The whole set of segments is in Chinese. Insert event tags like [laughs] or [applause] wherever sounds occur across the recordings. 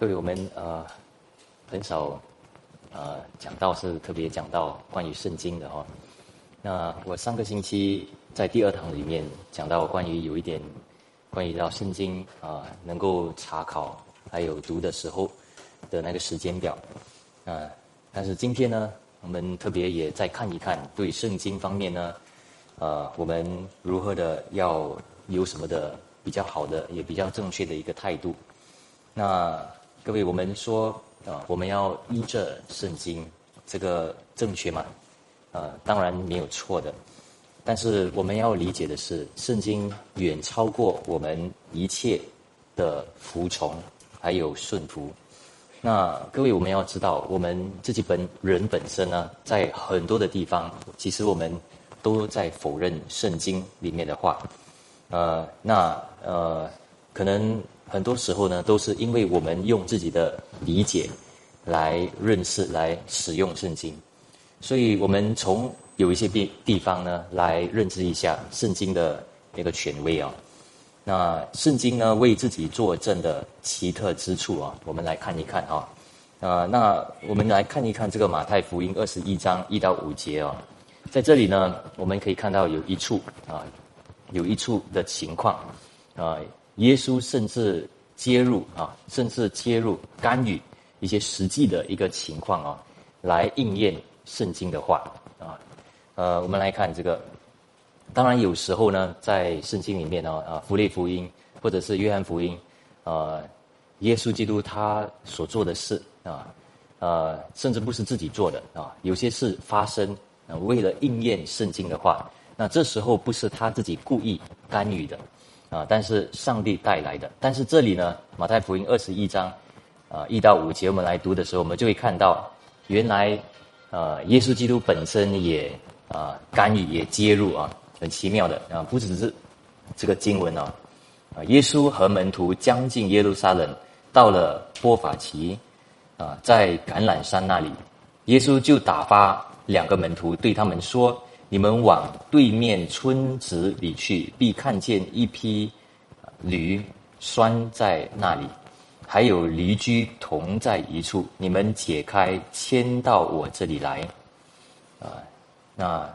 各位，我们呃很少呃讲到是特别讲到关于圣经的哈。那我上个星期在第二堂里面讲到关于有一点关于到圣经啊能够查考还有读的时候的那个时间表啊。但是今天呢，我们特别也再看一看对圣经方面呢，呃，我们如何的要有什么的比较好的也比较正确的一个态度。那各位，我们说啊，我们要依着圣经，这个正确吗？呃，当然没有错的。但是我们要理解的是，圣经远超过我们一切的服从还有顺服。那各位，我们要知道，我们自己本人本身呢，在很多的地方，其实我们都在否认圣经里面的话。呃，那呃，可能。很多时候呢，都是因为我们用自己的理解来认识、来使用圣经，所以我们从有一些地地方呢来认知一下圣经的那个权威啊。那圣经呢为自己作证的奇特之处啊，我们来看一看哈。啊，那我们来看一看这个马太福音二十一章一到五节啊，在这里呢，我们可以看到有一处啊，有一处的情况啊。耶稣甚至介入啊，甚至介入干预一些实际的一个情况啊，来应验圣经的话啊。呃，我们来看这个，当然有时候呢，在圣经里面呢啊，福利福音或者是约翰福音啊，耶稣基督他所做的事啊，呃，甚至不是自己做的啊，有些事发生，为了应验圣经的话，那这时候不是他自己故意干预的。啊，但是上帝带来的，但是这里呢，马太福音二十一章，啊一到五节，我们来读的时候，我们就会看到，原来，呃，耶稣基督本身也啊干预也介入啊，很奇妙的啊，不只是这个经文啊，啊，耶稣和门徒将近耶路撒冷，到了波法奇，啊，在橄榄山那里，耶稣就打发两个门徒对他们说。你们往对面村子里去，必看见一批驴拴在那里，还有驴驹同在一处。你们解开，牵到我这里来。啊，那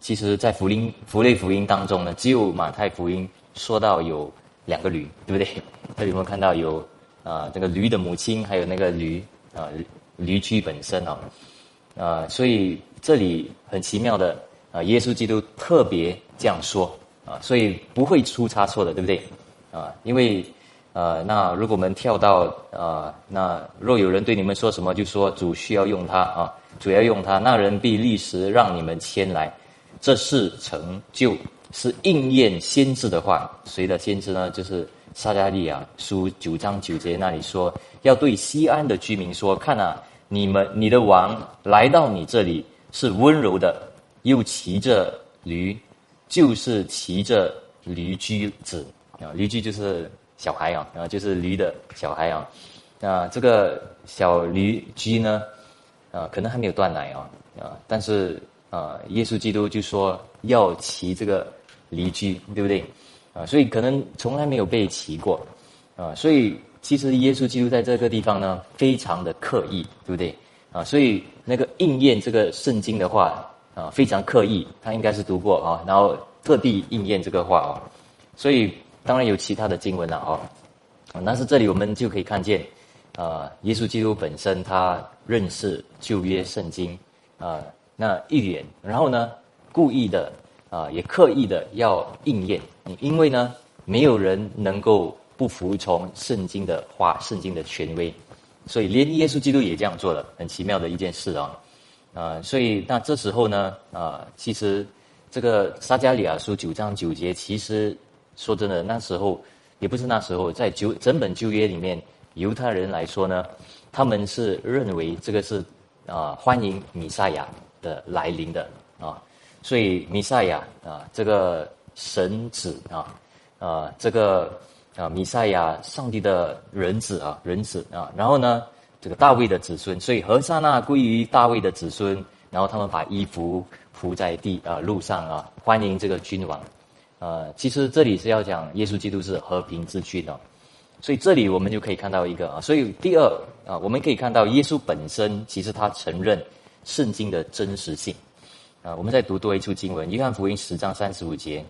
其实，在福音福类福音当中呢，只有马太福音说到有两个驴，对不对？这里我们看到有啊，这个驴的母亲，还有那个驴啊，驴驹本身啊，啊，所以这里很奇妙的。啊，耶稣基督特别这样说啊，所以不会出差错的，对不对？啊，因为呃，那如果我们跳到啊，那若有人对你们说什么，就说主需要用他啊，主要用他，那人必立时让你们迁来，这是成就，是应验先知的话。谁的先知呢？就是撒加利亚书九章九节那里说，要对西安的居民说：看啊，你们你的王来到你这里是温柔的。又骑着驴，就是骑着驴驹子啊，驴驹就是小孩啊，啊，就是驴的小孩啊，啊，这个小驴驹呢，啊，可能还没有断奶啊，啊，但是啊，耶稣基督就说要骑这个驴驹，对不对？啊，所以可能从来没有被骑过，啊，所以其实耶稣基督在这个地方呢，非常的刻意，对不对？啊，所以那个应验这个圣经的话。啊，非常刻意，他应该是读过啊，然后特地应验这个话啊，所以当然有其他的经文了啊，但是这里我们就可以看见，啊，耶稣基督本身他认识旧约圣经啊，那一眼，然后呢，故意的啊，也刻意的要应验，因为呢，没有人能够不服从圣经的话，圣经的权威，所以连耶稣基督也这样做了，很奇妙的一件事啊。啊，所以那这时候呢，啊，其实这个撒加利亚书九章九节，其实说真的，那时候也不是那时候，在旧整本旧约里面，犹太人来说呢，他们是认为这个是啊欢迎弥赛亚的来临的啊，所以弥赛亚啊这个神子啊啊这个啊弥赛亚上帝的人子啊人子啊，然后呢。这个大卫的子孙，所以何沙那归于大卫的子孙，然后他们把衣服铺在地啊路上啊，欢迎这个君王，呃，其实这里是要讲耶稣基督是和平之君哦，所以这里我们就可以看到一个啊，所以第二啊，我们可以看到耶稣本身其实他承认圣经的真实性啊。我们在读多一处经文，约翰福音十章三十五节，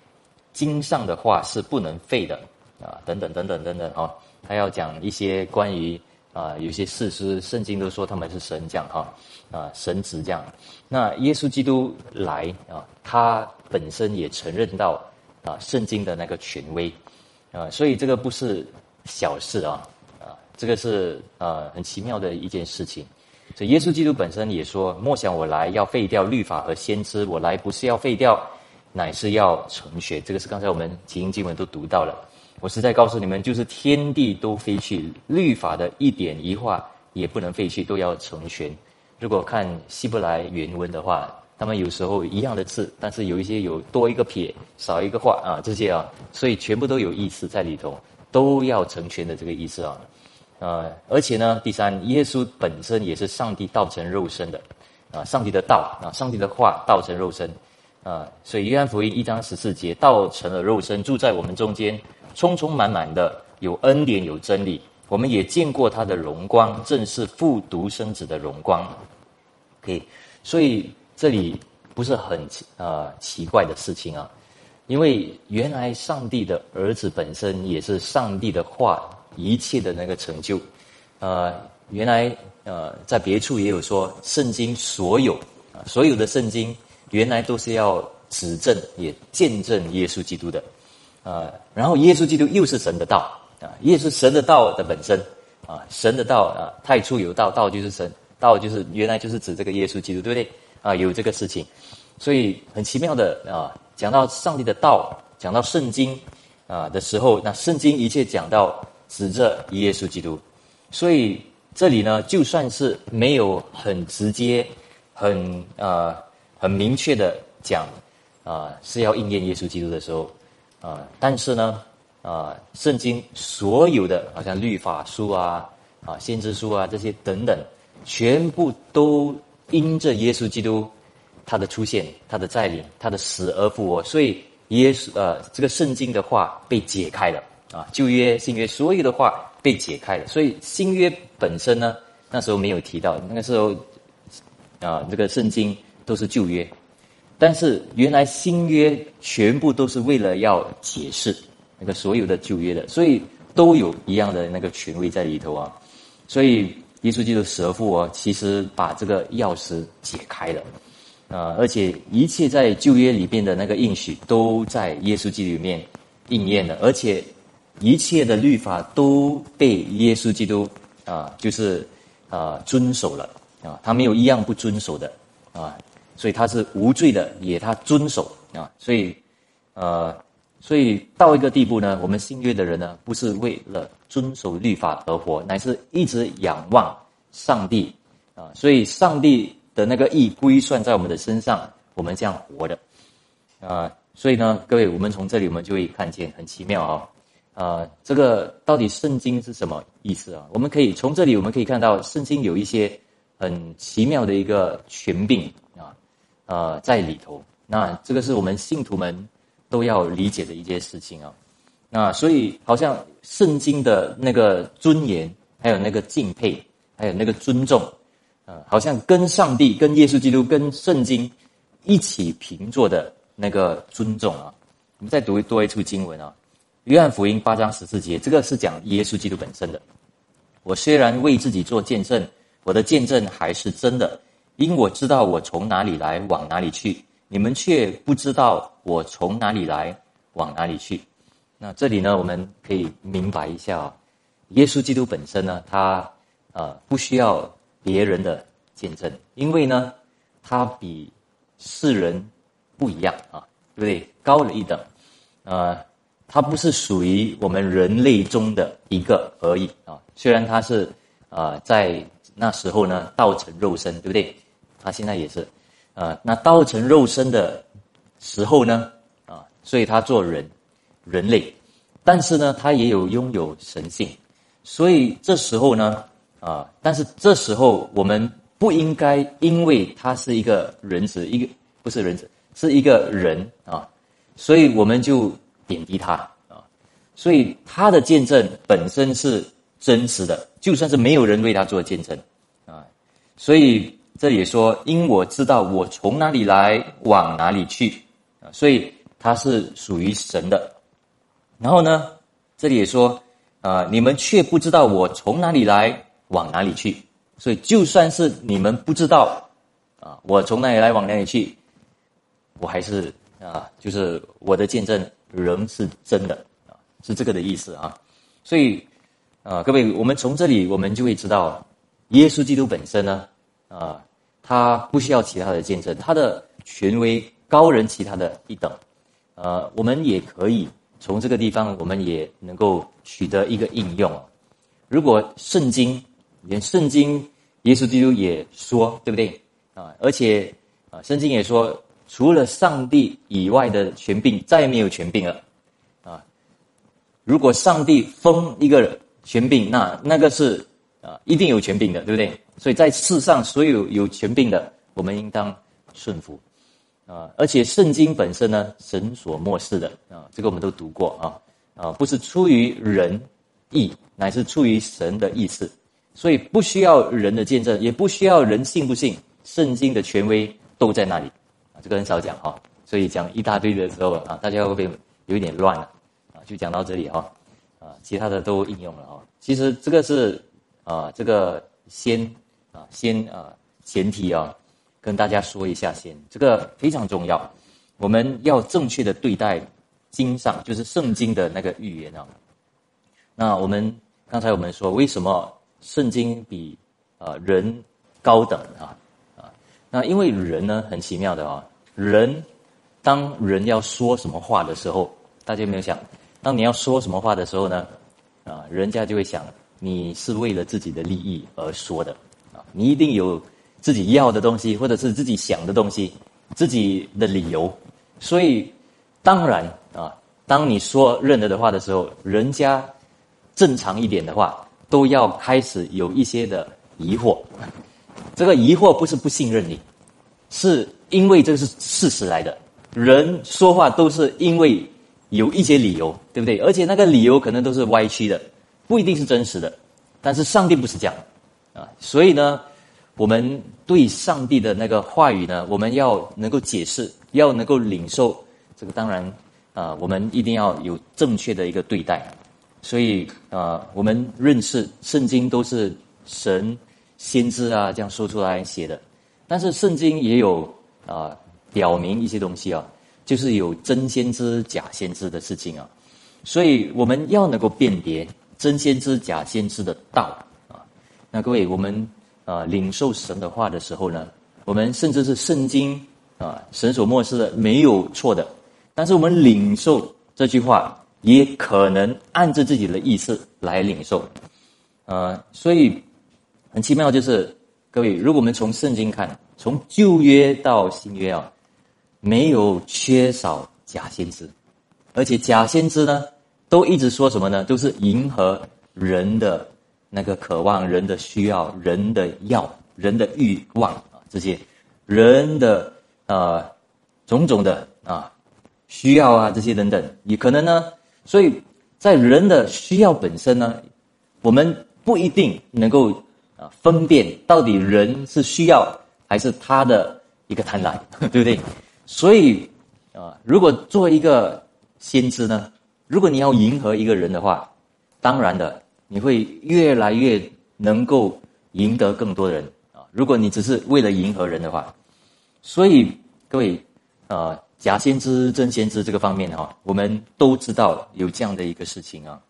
经上的话是不能废的啊，等等等等等等啊，他要讲一些关于啊，有些事实圣经都说他们是神这样哈啊，神子这样。那耶稣基督来啊，他本身也承认到啊，圣经的那个权威啊，所以这个不是。小事啊，啊，这个是呃很奇妙的一件事情。所以耶稣基督本身也说：“莫想我来要废掉律法和先知，我来不是要废掉，乃是要成全。”这个是刚才我们经英经文都读到了。我是在告诉你们，就是天地都废去，律法的一点一画也不能废去，都要成全。如果看希伯来原文的话，他们有时候一样的字，但是有一些有多一个撇，少一个画啊，这些啊，所以全部都有意思在里头。都要成全的这个意思啊，呃，而且呢，第三，耶稣本身也是上帝道成肉身的，啊，上帝的道啊，上帝的话道成肉身，啊，所以约翰福音一章十四节，道成了肉身，住在我们中间，充充满满的有恩典有真理，我们也见过他的荣光，正是复读生子的荣光，可以，所以这里不是很呃奇怪的事情啊。因为原来上帝的儿子本身也是上帝的话，一切的那个成就，呃，原来呃在别处也有说，圣经所有啊所有的圣经原来都是要指证也见证耶稣基督的，啊，然后耶稣基督又是神的道啊，也是神的道的本身啊，神的道啊，太初有道，道就是神，道就是原来就是指这个耶稣基督，对不对？啊，有这个事情，所以很奇妙的啊。讲到上帝的道，讲到圣经啊的时候，那圣经一切讲到指着耶稣基督，所以这里呢，就算是没有很直接、很呃很明确的讲啊是要应验耶稣基督的时候啊，但是呢啊，圣经所有的好像律法书啊啊先知书啊这些等等，全部都因着耶稣基督。他的出现，他的在领，他的死而复活，所以耶稣呃，这个圣经的话被解开了啊，旧约、新约所有的话被解开了，所以新约本身呢，那时候没有提到，那个时候啊，这个圣经都是旧约，但是原来新约全部都是为了要解释那个所有的旧约的，所以都有一样的那个权威在里头啊，所以耶稣基督死而复活，其实把这个钥匙解开了。啊，而且一切在旧约里边的那个应许，都在耶稣基督里面应验了，而且一切的律法都被耶稣基督啊，就是啊遵守了。啊，他没有一样不遵守的。啊，所以他是无罪的，也他遵守啊，所以呃，所以到一个地步呢，我们信约的人呢，不是为了遵守律法而活，乃是一直仰望上帝啊，所以上帝。的那个意归算在我们的身上，我们这样活的，啊，所以呢，各位，我们从这里我们就会看见很奇妙啊，啊，这个到底圣经是什么意思啊？我们可以从这里我们可以看到，圣经有一些很奇妙的一个权柄，呃，在里头。那这个是我们信徒们都要理解的一件事情啊。那所以好像圣经的那个尊严，还有那个敬佩，还有那个尊重。呃，好像跟上帝、跟耶稣基督、跟圣经一起平坐的那个尊重啊。我们再读多一处经文啊，《约翰福音》八章十四节，这个是讲耶稣基督本身的。我虽然为自己做见证，我的见证还是真的，因我知道我从哪里来，往哪里去，你们却不知道我从哪里来，往哪里去。那这里呢，我们可以明白一下啊，耶稣基督本身呢，他呃不需要。别人的见证，因为呢，他比世人不一样啊，对不对？高了一等，呃，他不是属于我们人类中的一个而已啊。虽然他是啊，在那时候呢，道成肉身，对不对？他现在也是，呃，那道成肉身的时候呢，啊，所以他做人，人类，但是呢，他也有拥有神性，所以这时候呢。啊！但是这时候我们不应该因为他是一个人子，一个不是人子，是一个人啊，所以我们就贬低他啊。所以他的见证本身是真实的，就算是没有人为他做见证啊。所以这里说，因我知道我从哪里来，往哪里去啊，所以他是属于神的。然后呢，这里也说啊，你们却不知道我从哪里来，往哪里去。所以就算是你们不知道啊，我从哪里来，往哪里去，我还是啊，就是我的见证仍是真的。是这个的意思啊，所以，啊，各位，我们从这里我们就会知道，耶稣基督本身呢，啊，他不需要其他的见证，他的权威高人其他的一等，呃，我们也可以从这个地方，我们也能够取得一个应用。如果圣经连圣经，耶稣基督也说，对不对啊？而且啊，圣经也说，除了上帝以外的权柄，再也没有权柄了啊。如果上帝封一个权柄，那那个是啊，一定有权柄的，对不对？所以在世上所有有权柄的，我们应当顺服啊。而且圣经本身呢，神所漠视的啊，这个我们都读过啊啊，不是出于人意，乃是出于神的意思，所以不需要人的见证，也不需要人信不信，圣经的权威都在那里啊。这个很少讲哈，所以讲一大堆的时候啊，大家会不会有一点乱了啊？就讲到这里哈，啊，其他的都应用了啊。其实这个是啊，这个先啊，先啊，前提啊，跟大家说一下先，这个非常重要。我们要正确的对待经上，就是圣经的那个预言啊。那我们刚才我们说，为什么圣经比啊人高等啊啊？那因为人呢，很奇妙的啊，人当人要说什么话的时候，大家有没有想？当你要说什么话的时候呢，啊，人家就会想你是为了自己的利益而说的，啊，你一定有自己要的东西，或者是自己想的东西，自己的理由。所以，当然啊，当你说认得的话的时候，人家正常一点的话，都要开始有一些的疑惑。这个疑惑不是不信任你，是因为这是事实来的。人说话都是因为。有一些理由，对不对？而且那个理由可能都是歪曲的，不一定是真实的。但是上帝不是这样，啊，所以呢，我们对上帝的那个话语呢，我们要能够解释，要能够领受。这个当然，啊，我们一定要有正确的一个对待。所以，啊，我们认识圣经都是神先知啊这样说出来写的，但是圣经也有啊表明一些东西啊。就是有真先知假先知的事情啊，所以我们要能够辨别真先知假先知的道啊。那各位，我们啊领受神的话的时候呢，我们甚至是圣经啊神所漠视的没有错的，但是我们领受这句话也可能按着自己的意思来领受，呃，所以很奇妙就是各位，如果我们从圣经看，从旧约到新约啊。没有缺少假先知，而且假先知呢，都一直说什么呢？都是迎合人的那个渴望、人的需要、人的要、人的欲望啊，这些人的呃种种的啊需要啊，这些等等，也可能呢。所以在人的需要本身呢，我们不一定能够啊分辨到底人是需要还是他的一个贪婪，对不对？所以，啊，如果做一个先知呢，如果你要迎合一个人的话，当然的，你会越来越能够赢得更多人啊。如果你只是为了迎合人的话，所以各位，啊，假先知真先知这个方面哈，我们都知道有这样的一个事情啊，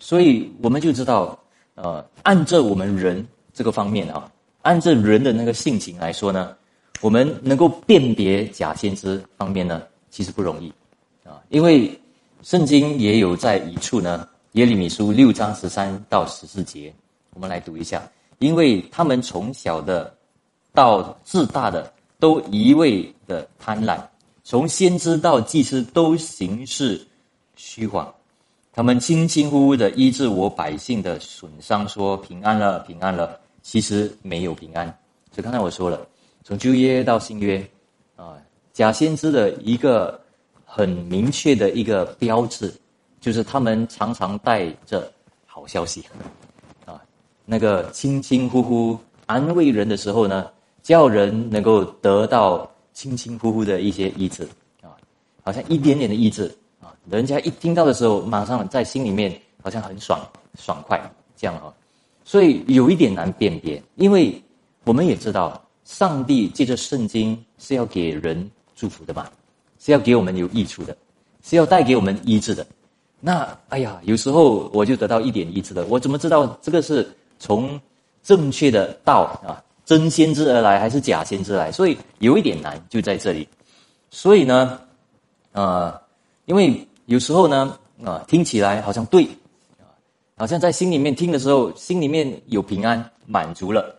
所以我们就知道，呃，按照我们人这个方面啊，按照人的那个性情来说呢。我们能够辨别假先知方面呢，其实不容易啊，因为圣经也有在一处呢，耶利米书六章十三到十四节，我们来读一下。因为他们从小的到自大的，都一味的贪婪；从先知到祭司，都行事虚谎。他们轻轻呼呼的医治我百姓的损伤，说平安了，平安了，其实没有平安。所以刚才我说了。从旧约到新约，啊，假先知的一个很明确的一个标志，就是他们常常带着好消息，啊，那个轻轻呼呼安慰人的时候呢，叫人能够得到轻轻呼呼的一些医治，啊，好像一点点的医治，啊，人家一听到的时候，马上在心里面好像很爽爽快这样啊，所以有一点难辨别，因为我们也知道，上帝借着圣经是要给人祝福的嘛，是要给我们有益处的，是要带给我们医治的。那哎呀，有时候我就得到一点医治了。我怎么知道这个是从正确的道啊，真先知而来，还是假先知来？所以有一点难就在这里。所以呢，呃，因为有时候呢，啊，听起来好像对，啊，好像在心里面听的时候，心里面有平安满足了。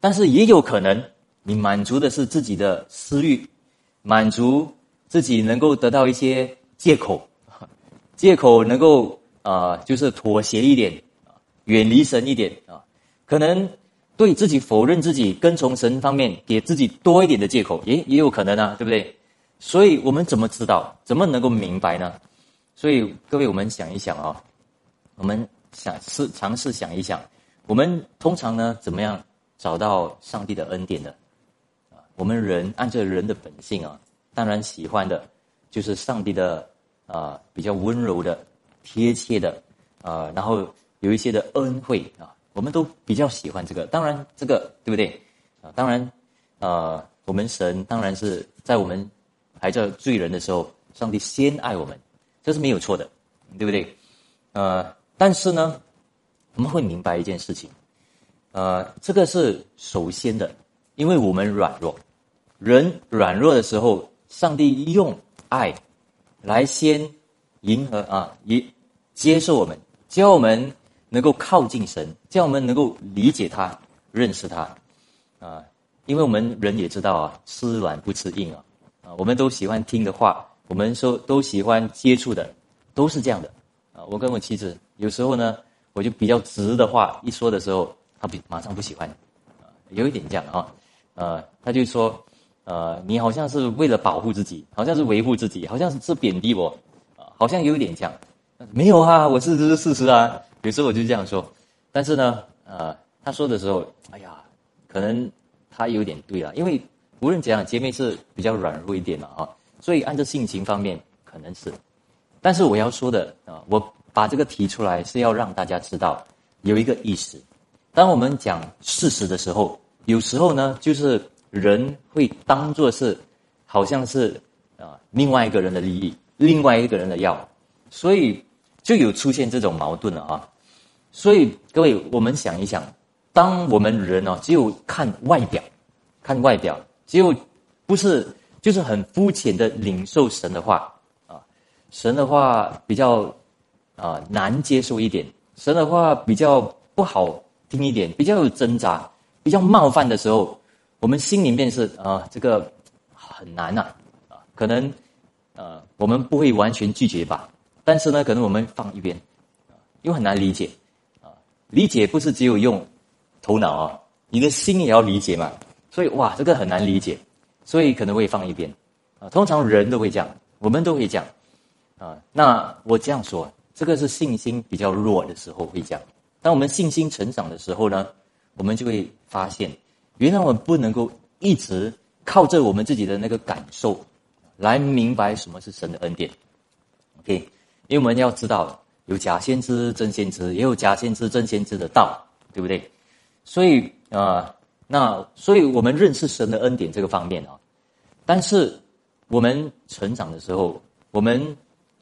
但是也有可能，你满足的是自己的私欲，满足自己能够得到一些借口。借口能够啊，就是妥协一点啊，远离神一点啊，可能对自己否认自己跟从神方面，给自己多一点的借口，也也有可能啊，对不对？所以我们怎么知道？怎么能够明白呢？所以各位，我们想一想啊，我们想试尝试想一想，我们通常呢，怎么样找到上帝的恩典呢？啊，我们人按照人的本性啊，当然喜欢的就是上帝的。啊，比较温柔的、贴切的，啊，然后有一些的恩惠啊，我们都比较喜欢这个。当然，这个对不对？啊，当然，啊，我们神当然是在我们还在罪人的时候，上帝先爱我们，这是没有错的，对不对？呃，但是呢，我们会明白一件事情，呃，这个是首先的，因为我们软弱，人软弱的时候，上帝用爱。来先迎合啊，也接受我们，叫我们能够靠近神，叫我们能够理解他、认识他啊。因为我们人也知道啊，吃软不吃硬啊啊，我们都喜欢听的话，我们说都喜欢接触的，都是这样的啊。我跟我妻子有时候呢，我就比较直的话一说的时候，她比马上不喜欢啊，有一点这样啊，呃，他就说。呃，你好像是为了保护自己，好像是维护自己，好像是贬低我，啊，好像有点这样。没有啊，我是这是事实啊。有时候我就这样说，但是呢，呃，他说的时候，哎呀，可能他有点对啊，因为无论怎样，姐妹是比较软弱一点的啊，所以按照性情方面可能是。但是我要说的啊，我把这个提出来是要让大家知道有一个意识。当我们讲事实的时候，有时候呢，就是。人会当做是，好像是啊，另外一个人的利益，另外一个人的药，所以就有出现这种矛盾了啊。所以各位，我们想一想，当我们人哦，只有看外表，看外表，只有不是就是很肤浅的领受神的话啊，神的话比较啊难接受一点，神的话比较不好听一点，比较有挣扎，比较冒犯的时候。我们心里面是啊，这个很难呐，啊，可能呃，我们不会完全拒绝吧，但是呢，可能我们放一边，啊，又很难理解，啊，理解不是只有用头脑啊，你的心也要理解嘛，所以哇，这个很难理解，所以可能会放一边，啊，通常人都会这样，我们都会这样，啊，那我这样说，这个是信心比较弱的时候会这样，当我们信心成长的时候呢，我们就会发现。原来我们不能够一直靠着我们自己的那个感受来明白什么是神的恩典，OK？因为我们要知道有假先知、真先知，也有假先知、真先知的道，对不对？所以啊，那所以我们认识神的恩典这个方面啊，但是我们成长的时候，我们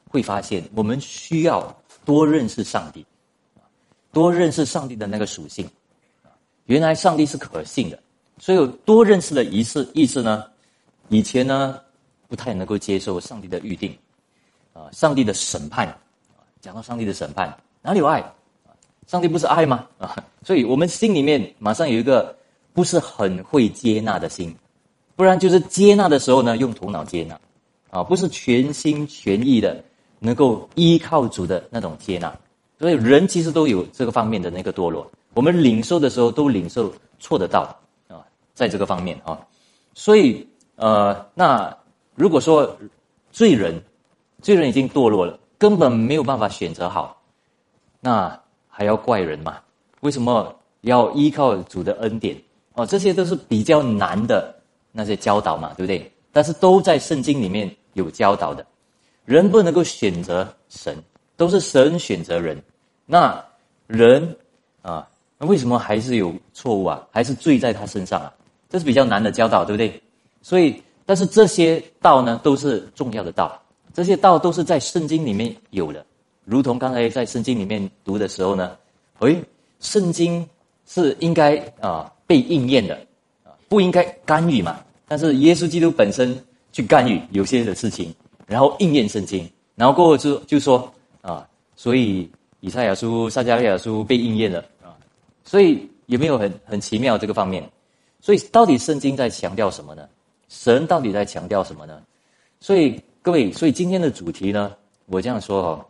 会发现我们需要多认识上帝，多认识上帝的那个属性。原来上帝是可信的。所以多认识的仪式意思呢，以前呢不太能够接受上帝的预定，啊，上帝的审判，讲到上帝的审判，哪里有爱？上帝不是爱吗？啊，所以我们心里面马上有一个不是很会接纳的心，不然就是接纳的时候呢，用头脑接纳，啊，不是全心全意的能够依靠主的那种接纳。所以人其实都有这个方面的那个堕落，我们领受的时候都领受错的道。在这个方面啊，所以呃，那如果说罪人，罪人已经堕落了，根本没有办法选择好，那还要怪人嘛？为什么要依靠主的恩典？哦，这些都是比较难的那些教导嘛，对不对？但是都在圣经里面有教导的。人不能够选择神，都是神选择人。那人啊，那为什么还是有错误啊？还是罪在他身上啊？这是比较难的教导，对不对？所以，但是这些道呢，都是重要的道。这些道都是在圣经里面有的，如同刚才在圣经里面读的时候呢，诶，圣经是应该啊被应验的啊，不应该干预嘛。但是耶稣基督本身去干预有些的事情，然后应验圣经，然后过后就就说啊，所以以赛亚书、撒迦利亚书被应验了啊。所以有没有很很奇妙这个方面？所以到底圣经在强调什么呢？神到底在强调什么呢？所以。各位，所以今天的主题呢，我这样说哈，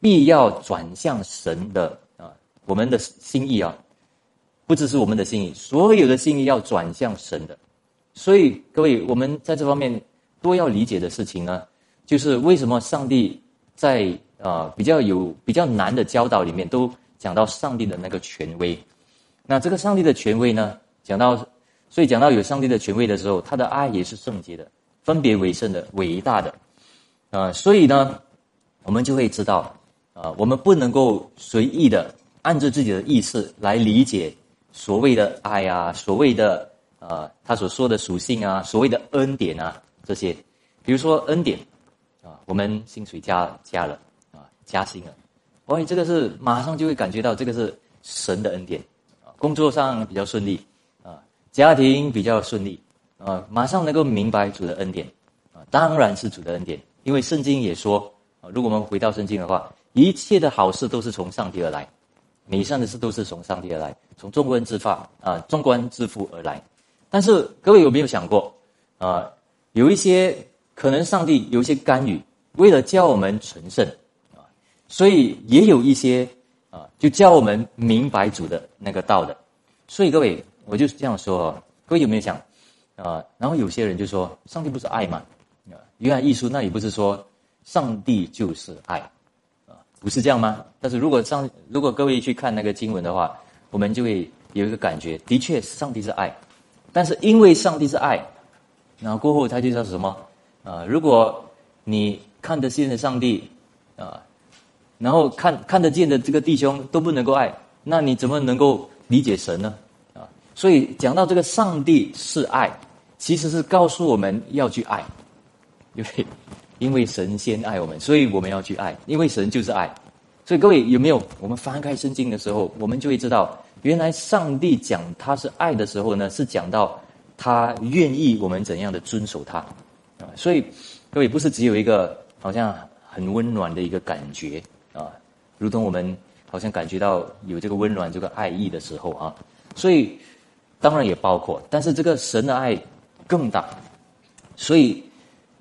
必要转向神的啊，我们的心意啊，不只是我们的心意，所有的心意要转向神的。所以各位，我们在这方面都要理解的事情呢，就是为什么上帝在啊比较有比较难的教导里面，都讲到上帝的那个权威。那这个上帝的权威呢，讲到，所以讲到有上帝的权威的时候，他的爱也是圣洁的，分别为圣的，伟大的。啊，所以呢，我们就会知道，啊，我们不能够随意的按照自己的意思来理解所谓的爱啊，所谓的啊，他所说的属性啊，所谓的恩典啊，这些，比如说恩典，啊，我们薪水加加了，啊，加薪了，所以这个是马上就会感觉到这个是神的恩典，工作上比较顺利，家庭比较顺利，啊，马上能够明白主的恩典，啊，当然是主的恩典。因为圣经也说，啊，如果我们回到圣经的话，一切的好事都是从上帝而来，美善的事都是从上帝而来，从众观之发啊，众观自富而来。但是各位有没有想过，啊，有一些可能上帝有一些干预，为了教我们成圣，啊，所以也有一些啊，就教我们明白主的那个道的。所以各位，我就是这样说，各位有没有想，啊，然后有些人就说，上帝不是爱吗？啊约翰一书那也不是说上帝就是爱，啊，不是这样吗？但是如果上如果各位去看那个经文的话，我们就会有一个感觉，的确上帝是爱，但是因为上帝是爱，然后过后他就叫什么？啊，如果你看得见的上帝，啊，然后看看得见的这个弟兄都不能够爱，那你怎么能够理解神呢？所以讲到这个上帝是爱，其实是告诉我们要去爱。因为，因为神先爱我们，所以我们要去爱。因为神就是爱，所以各位有没有？我们翻开圣经的时候，我们就会知道，原来上帝讲他是爱的时候呢，是讲到他愿意我们怎样的遵守他啊。所以各位不是只有一个好像很温暖的一个感觉啊，如同我们好像感觉到有这个温暖、这个爱意的时候啊。所以当然也包括，但是这个神的爱更大，所以。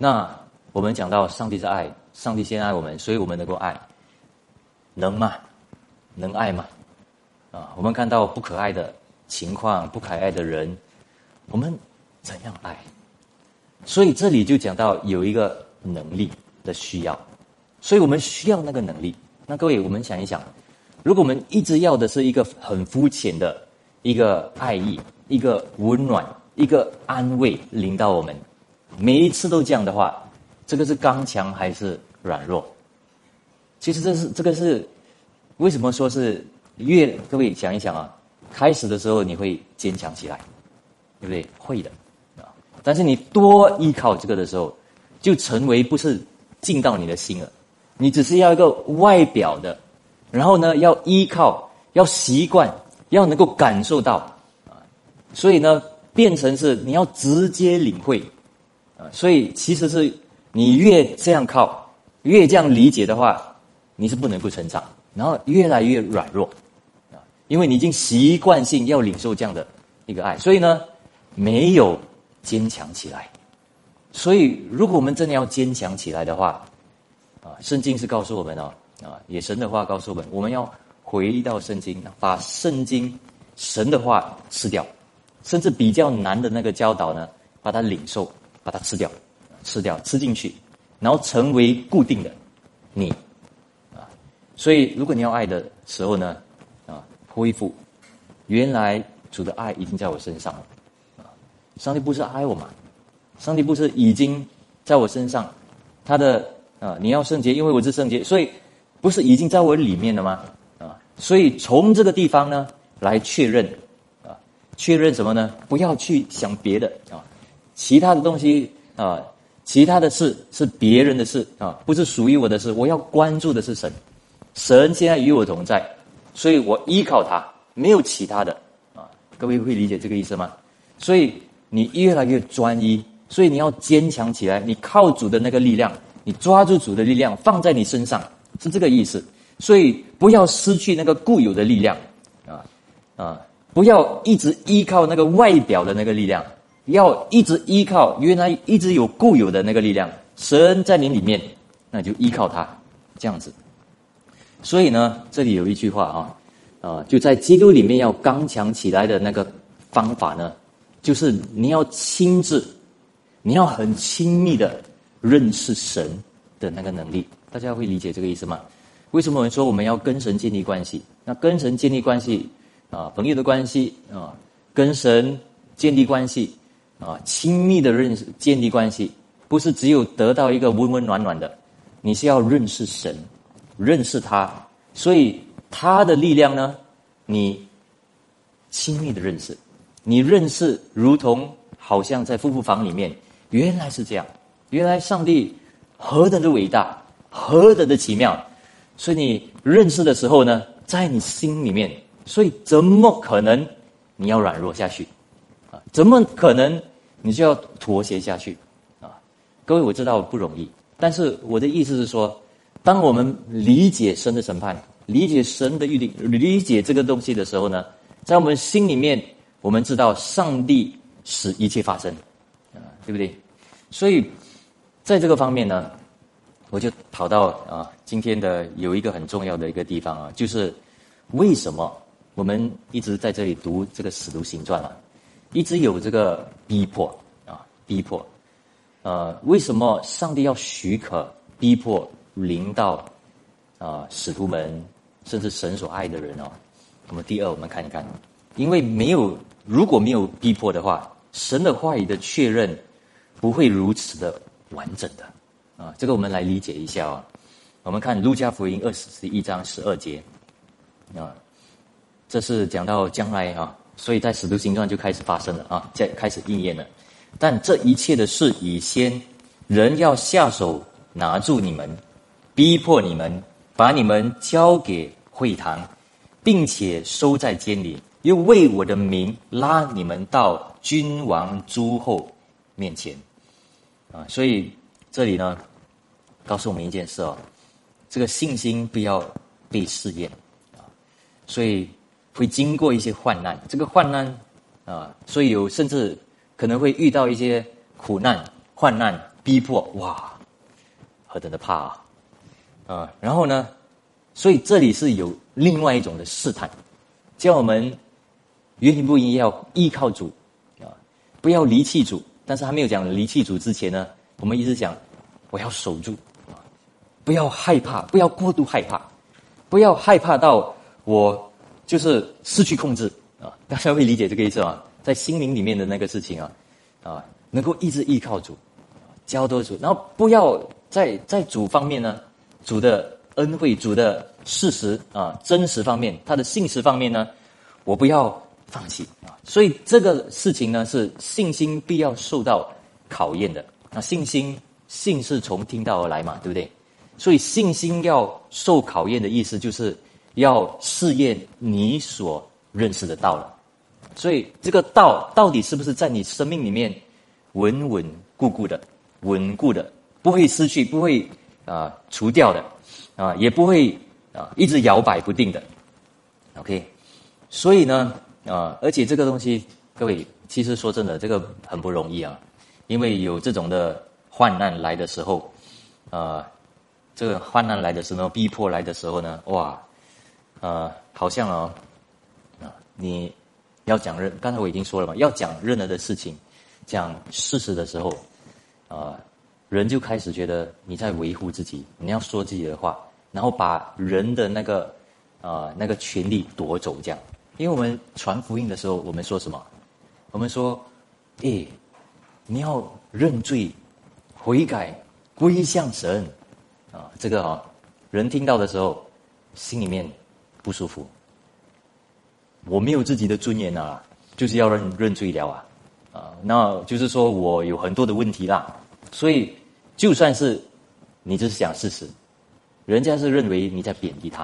那我们讲到上帝是爱，上帝先爱我们，所以我们能够爱，能吗？能爱吗？啊，我们看到不可爱的情况，不可爱的人，我们怎样爱？所以这里就讲到有一个能力的需要，所以我们需要那个能力。那各位，我们想一想，如果我们一直要的是一个很肤浅的一个爱意，一个温暖，一个安慰，领到我们。每一次都这样的话，这个是刚强还是软弱？其实这是这个是为什么说是越各位想一想啊，开始的时候你会坚强起来，对不对？会的啊。但是你多依靠这个的时候，就成为不是进到你的心了。你只是要一个外表的，然后呢要依靠，要习惯，要能够感受到啊。所以呢，变成是你要直接领会啊。所以其实是你越这样靠，越这样理解的话，你是不能够成长，然后越来越软弱啊，因为你已经习惯性要领受这样的一个爱，所以呢，没有坚强起来。所以如果我们真的要坚强起来的话，啊，圣经是告诉我们哦，啊，也神的话告诉我们，我们要回到圣经，把圣经神的话吃掉，甚至比较难的那个教导呢，把它领受。把它吃掉，吃掉，吃进去，然后成为固定的你啊，所以，如果你要爱的时候呢，啊，恢复原来主的爱已经在我身上了，啊，上帝不是爱我嘛？上帝不是已经在我身上？他的啊，你要圣洁，因为我是圣洁，所以不是已经在我里面了吗？所以从这个地方呢来确认，啊，确认什么呢？不要去想别的啊，其他的东西啊，其他的事是别人的事啊，不是属于我的事。我要关注的是神。神现在与我同在，所以我依靠他，没有其他的啊。各位会理解这个意思吗？所以你越来越专一，所以你要坚强起来。你靠主的那个力量，你抓住主的力量放在你身上，是这个意思。所以不要失去那个固有的力量啊啊！不要一直依靠那个外表的那个力量，要一直依靠原来一直有固有的那个力量。神在你里面，那就依靠他，这样子。所以呢，这里有一句话啊，啊，就在基督里面要刚强起来的那个方法呢，就是你要亲自，你要很亲密的认识神的那个能力。大家会理解这个意思吗？为什么我们说我们要跟神建立关系？那跟神建立关系啊，朋友的关系啊，跟神建立关系啊，亲密的认识建立关系，不是只有得到一个温温暖暖的，你是要认识神。认识他，所以他的力量呢，你亲密的认识，你认识如同好像在夫妇房里面，原来是这样，原来上帝何等的伟大，何等的奇妙，所以你认识的时候呢，在你心里面，所以怎么可能你要软弱下去啊？怎么可能你就要妥协下去啊？各位我知道不容易，但是我的意思是说。当我们理解神的审判，理解神的预定，理解这个东西的时候呢，在我们心里面，我们知道上帝使一切发生，啊，对不对？所以，在这个方面呢，我就跑到啊，今天的有一个很重要的一个地方啊，就是为什么我们一直在这里读这个使徒行传啊，一直有这个逼迫啊，逼迫，呃，为什么上帝要许可逼迫？临到啊，使徒们，甚至神所爱的人哦。那么第二，我们看一看，因为没有如果没有逼迫的话，神的话语的确认不会如此的完整的啊。这个我们来理解一下啊。我们看路加福音二十一章十二节啊，这是讲到将来啊，所以在使徒行传就开始发生了啊，在开始应验了。但这一切的事已先，人要下手拿住你们。逼迫你们，把你们交给会堂，并且收在监里，又为我的名拉你们到君王诸侯面前，啊！所以这里呢，告诉我们一件事哦，这个信心不要被试验啊，所以会经过一些患难，这个患难啊，所以有甚至可能会遇到一些苦难、患难、逼迫，哇，何等的怕啊！啊，然后呢？所以这里是有另外一种的试探，叫我们原定不应要依靠主啊，不要离弃主。但是还没有讲离弃主之前呢，我们一直讲我要守住，不要害怕，不要过度害怕，不要害怕到我就是失去控制啊。大家会理解这个意思吗？在心灵里面的那个事情啊啊，能够一直依靠主，交托主，然后不要在在主方面呢。主的恩惠，主的事实啊，真实方面，他的信实方面呢，我不要放弃啊。所以这个事情呢，是信心必要受到考验的。那信心，信是从听到而来嘛，对不对？所以信心要受考验的意思，就是要试验你所认识的道了。所以这个道到底是不是在你生命里面稳稳固固的、稳固的，不会失去，不会。啊，除掉的，啊，也不会啊一直摇摆不定的，OK，所以呢，啊，而且这个东西，各位，其实说真的，这个很不容易啊，因为有这种的患难来的时候，啊，这个患难来的时候，逼迫来的时候呢，哇，呃，好像啊，啊，你要讲任，刚才我已经说了嘛，要讲任何的事情，讲事实的时候，啊。人就开始觉得你在维护自己，你要说自己的话，然后把人的那个啊那个权利夺走，这样。因为我们传福音的时候，我们说什么？我们说，诶，你要认罪、悔改、归向神啊！这个啊，人听到的时候，心里面不舒服。我没有自己的尊严啊，就是要认认罪了啊！啊，那就是说我有很多的问题啦。所以，就算是你只是讲事实，人家是认为你在贬低他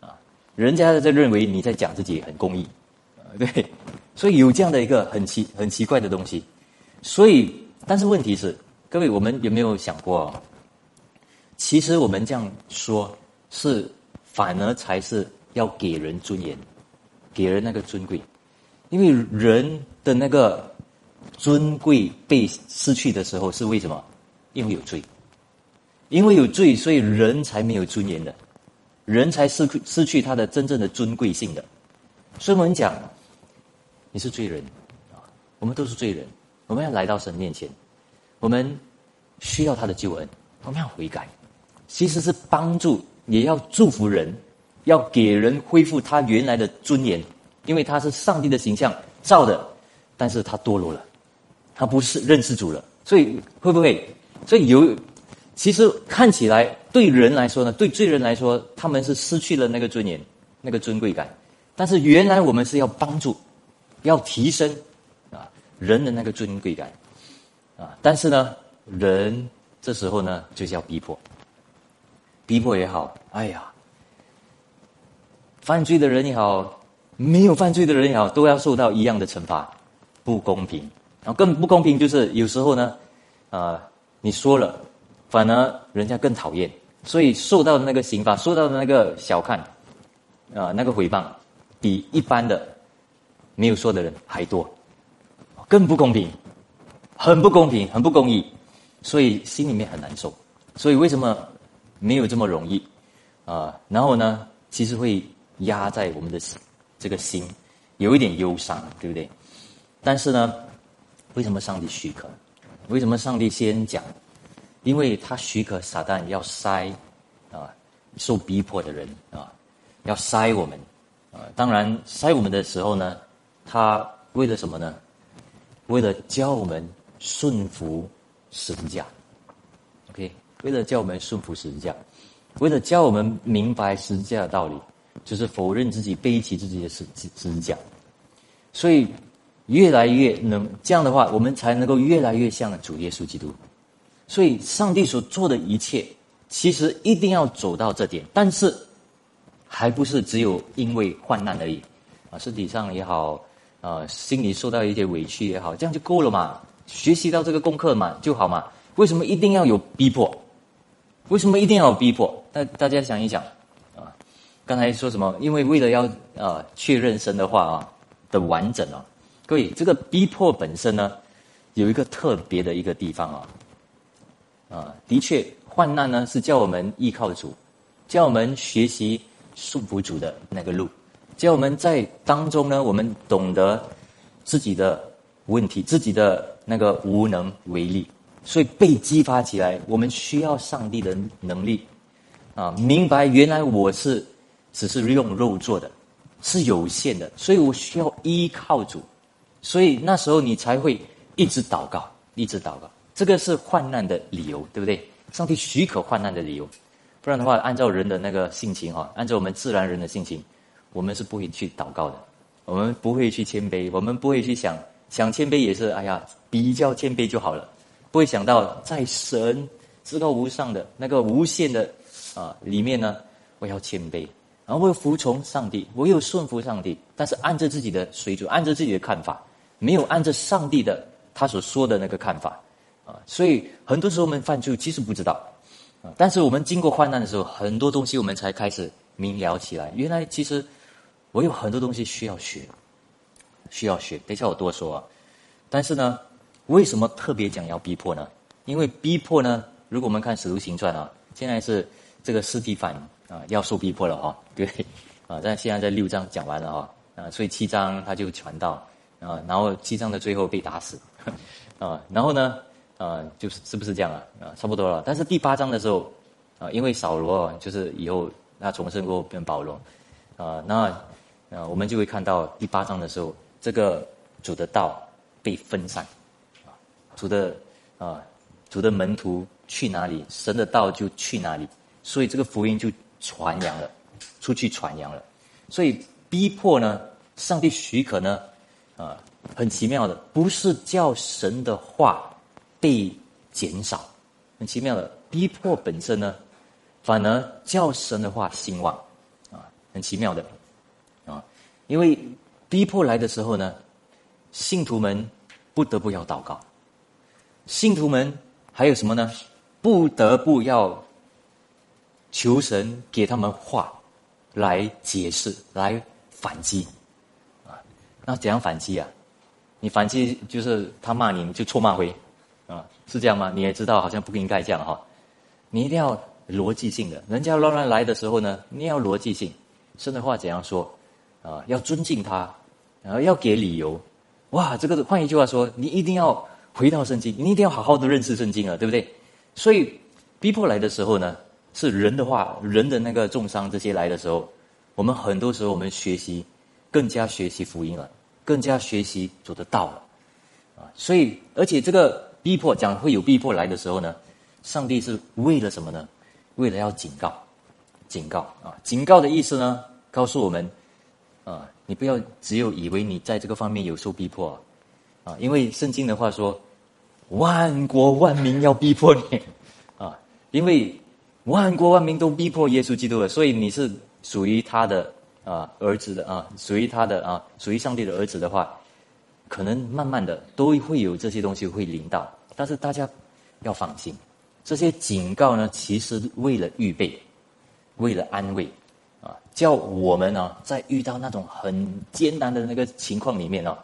啊，人家在认为你在讲自己很公义啊，对。所以有这样的一个很奇很奇怪的东西，所以但是问题是，各位我们有没有想过？其实我们这样说，是反而才是要给人尊严，给人那个尊贵，因为人的那个尊贵被失去的时候是为什么？因为有罪，因为有罪，所以人才没有尊严的，人才失去失去他的真正的尊贵性的。所以我们讲。你是罪人啊！我们都是罪人，我们要来到神面前，我们需要他的救恩，我们要悔改，其实是帮助，也要祝福人，要给人恢复他原来的尊严，因为他是上帝的形象造的，但是他堕落了，他不是认识主了，所以会不会？所以有，其实看起来对人来说呢，对罪人来说，他们是失去了那个尊严，那个尊贵感，但是原来我们是要帮助。要提升啊人的那个尊贵感啊，但是呢，人这时候呢就是要逼迫，逼迫也好，哎呀，犯罪的人也好，没有犯罪的人也好，都要受到一样的惩罚，不公平。然后更不公平就是有时候呢，啊，你说了，反而人家更讨厌，所以受到的那个刑罚，受到的那个小看，啊，那个诽谤，比一般的。没有说的人还多，更不公平，很不公平，很不公义，所以心里面很难受。所以为什么没有这么容易啊？然后呢，其实会压在我们的这个心，有一点忧伤，对不对？但是呢，为什么上帝许可？为什么上帝先讲？因为他许可撒旦要筛啊，受逼迫的人啊，要筛我们啊。当然筛我们的时候呢。他为了什么呢？为了教我们顺服神家，OK？为了教我们顺服十字架，为了教我们明白十字架的道理，就是否认自己、背起自己的十字十字架。所以越来越能这样的话，我们才能够越来越像主耶稣基督。所以上帝所做的一切，其实一定要走到这点，但是还不是只有因为患难而已啊，身体上也好。啊，心里受到一些委屈也好，这样就够了嘛？学习到这个功课嘛就好嘛？为什么一定要有逼迫？为什么一定要逼迫？大大家想一想啊！刚才说什么？因为为了要啊确认神的话啊的完整啊，各位，这个逼迫本身呢，有一个特别的一个地方啊啊，的确，患难呢是叫我们依靠主，叫我们学习束缚主的那个路。叫我们在当中呢，我们懂得自己的问题，自己的那个无能为力，所以被激发起来。我们需要上帝的能力啊，明白原来我是只是用肉做的，是有限的，所以我需要依靠主。所以那时候你才会一直祷告，一直祷告。这个是患难的理由，对不对？上帝许可患难的理由，不然的话，按照人的那个性情哈，按照我们自然人的性情。我们是不会去祷告的，我们不会去谦卑，我们不会去想想谦卑也是，哎呀，比较谦卑就好了，不会想到在神至高无上的那个无限的啊里面呢，我要谦卑，然后我要服从上帝，我有顺服上帝，但是按照自己的水准，按照自己的看法，没有按照上帝的他所说的那个看法啊，所以很多时候我们犯罪其实不知道啊，但是我们经过患难的时候，很多东西我们才开始明了起来，原来其实。我有很多东西需要学，需要学。等一下我多说啊。但是呢，为什么特别讲要逼迫呢？因为逼迫呢，如果我们看《使徒行传》啊，现在是这个斯蒂凡啊要受逼迫了哈，[laughs] 对啊。但现在在六章讲完了哈啊，所以七章他就传道啊，然后七章的最后被打死 [laughs] 啊，然后呢啊，就是是不是这样啊啊，差不多了。但是第八章的时候啊，因为扫罗就是以后他重生过后变保罗，啊，那啊我们就会看到第八章的时候，这个主的道被分散，主的啊主的门徒去哪里，神的道就去哪里，所以这个福音就传扬了，出去传扬了，所以逼迫呢，上帝许可呢，啊，很奇妙的，不是叫神的话被减少，很奇妙的逼迫本身呢。反而叫神的话兴旺，啊，很奇妙的，啊，因为逼迫来的时候呢，信徒们不得不要祷告，信徒们还有什么呢？不得不要求神给他们话来解释、来反击，啊，那怎样反击啊？你反击就是他骂你，你就错骂回，啊，是这样吗？你也知道，好像不应该这样哈，你一定要。逻辑性的，人家乱乱来的时候呢，你要逻辑性。神的话怎样说？啊，要尊敬他，然后要给理由。哇，这个换一句话说，你一定要回到圣经，你一定要好好的认识圣经啊，对不对？所以逼迫来的时候呢，是人的话，人的那个重伤这些来的时候，我们很多时候我们学习，更加学习福音了，更加学习主的道了，啊，所以而且这个逼迫讲会有逼迫来的时候呢，上帝是为了什么呢？为了要警告，警告啊！警告的意思呢，告诉我们啊，你不要只有以为你在这个方面有受逼迫啊，啊因为圣经的话说，万国万民要逼迫你啊，因为万国万民都逼迫耶稣基督了，所以你是属于他的啊儿子的啊，属于他的啊，属于上帝的儿子的话，可能慢慢的都会有这些东西会临到，但是大家要放心。这些警告呢，其实为了预备，为了安慰，啊，叫我们呢，在遇到那种很艰难的那个情况里面呢，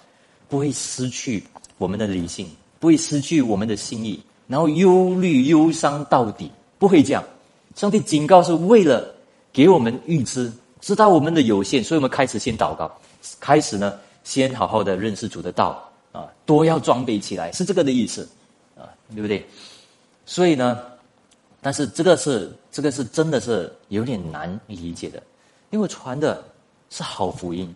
不会失去我们的理性，不会失去我们的心意，然后忧虑忧伤到底，不会这样。上帝警告是为了给我们预知，知道我们的有限，所以我们开始先祷告，开始呢，先好好的认识主的道，啊，多要装备起来，是这个的意思，啊，对不对？所以呢，但是这个是这个是真的是有点难理解的，因为传的是好福音，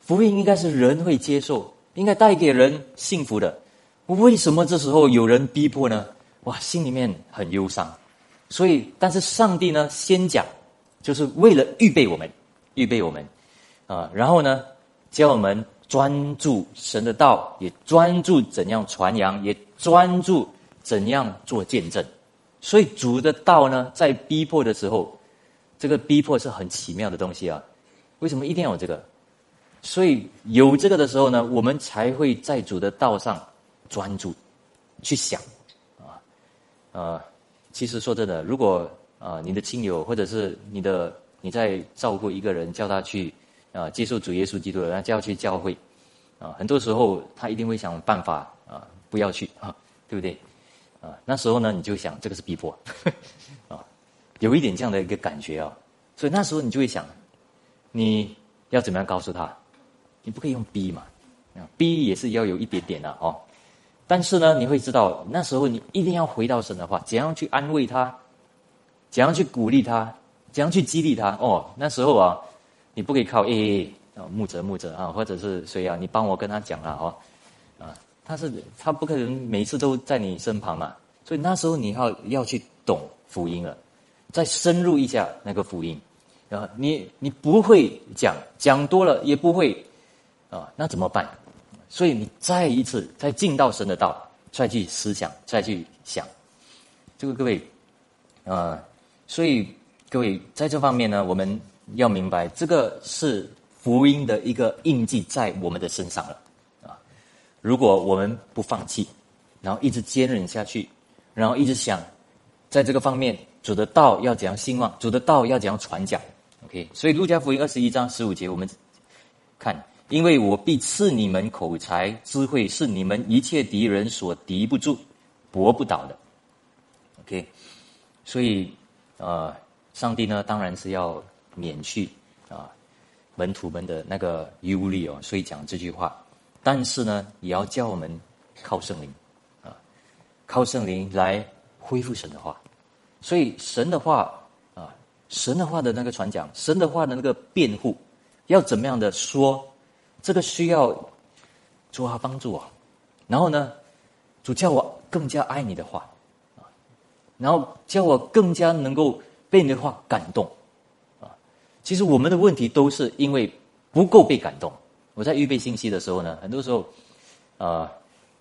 福音应该是人会接受，应该带给人幸福的。为什么这时候有人逼迫呢？哇，心里面很忧伤。所以，但是上帝呢，先讲，就是为了预备我们，预备我们啊，然后呢，教我们专注神的道，也专注怎样传扬，也专注。怎样做见证？所以主的道呢，在逼迫的时候，这个逼迫是很奇妙的东西啊。为什么一定要有这个？所以有这个的时候呢，我们才会在主的道上专注去想啊。呃，其实说真的，如果啊，你的亲友或者是你的你在照顾一个人，叫他去啊接受主耶稣基督，然后叫去教会啊，很多时候他一定会想办法啊，不要去啊，对不对？啊，那时候呢，你就想这个是逼迫，啊，有一点这样的一个感觉啊，所以那时候你就会想，你要怎么样告诉他？你不可以用逼嘛，啊，逼也是要有一点点的哦。但是呢，你会知道那时候你一定要回到神的话，怎样去安慰他，怎样去鼓励他，怎样去激励他哦。那时候啊，你不可以靠 A A 啊，木泽木泽啊，或者是谁啊，你帮我跟他讲了哦。啊他是他不可能每次都在你身旁嘛，所以那时候你要要去懂福音了，再深入一下那个福音，然后你你不会讲讲多了也不会啊，那怎么办？所以你再一次再进到神的道，再去思想，再去想，这个各位啊，所以各位在这方面呢，我们要明白这个是福音的一个印记在我们的身上了。啊如果我们不放弃，然后一直坚忍下去，然后一直想，在这个方面，主的道要怎样兴旺，主的道要怎样传讲，OK？所以路加福音二十一章十五节，我们看，因为我必赐你们口才智慧，是你们一切敌人所敌不住、搏不倒的，OK？所以，呃，上帝呢，当然是要免去啊门徒们的那个忧虑哦，所以讲这句话。但是呢，也要教我们靠圣灵，啊，靠圣灵来恢复神的话，所以神的话啊，神的话的那个传讲，神的话的那个辩护，要怎么样的说，这个需要主啊帮助我。然后呢，主叫我更加爱你的话啊，然后叫我更加能够被你的话感动啊。其实我们的问题都是因为不够被感动。我在预备信息的时候呢，很多时候，呃，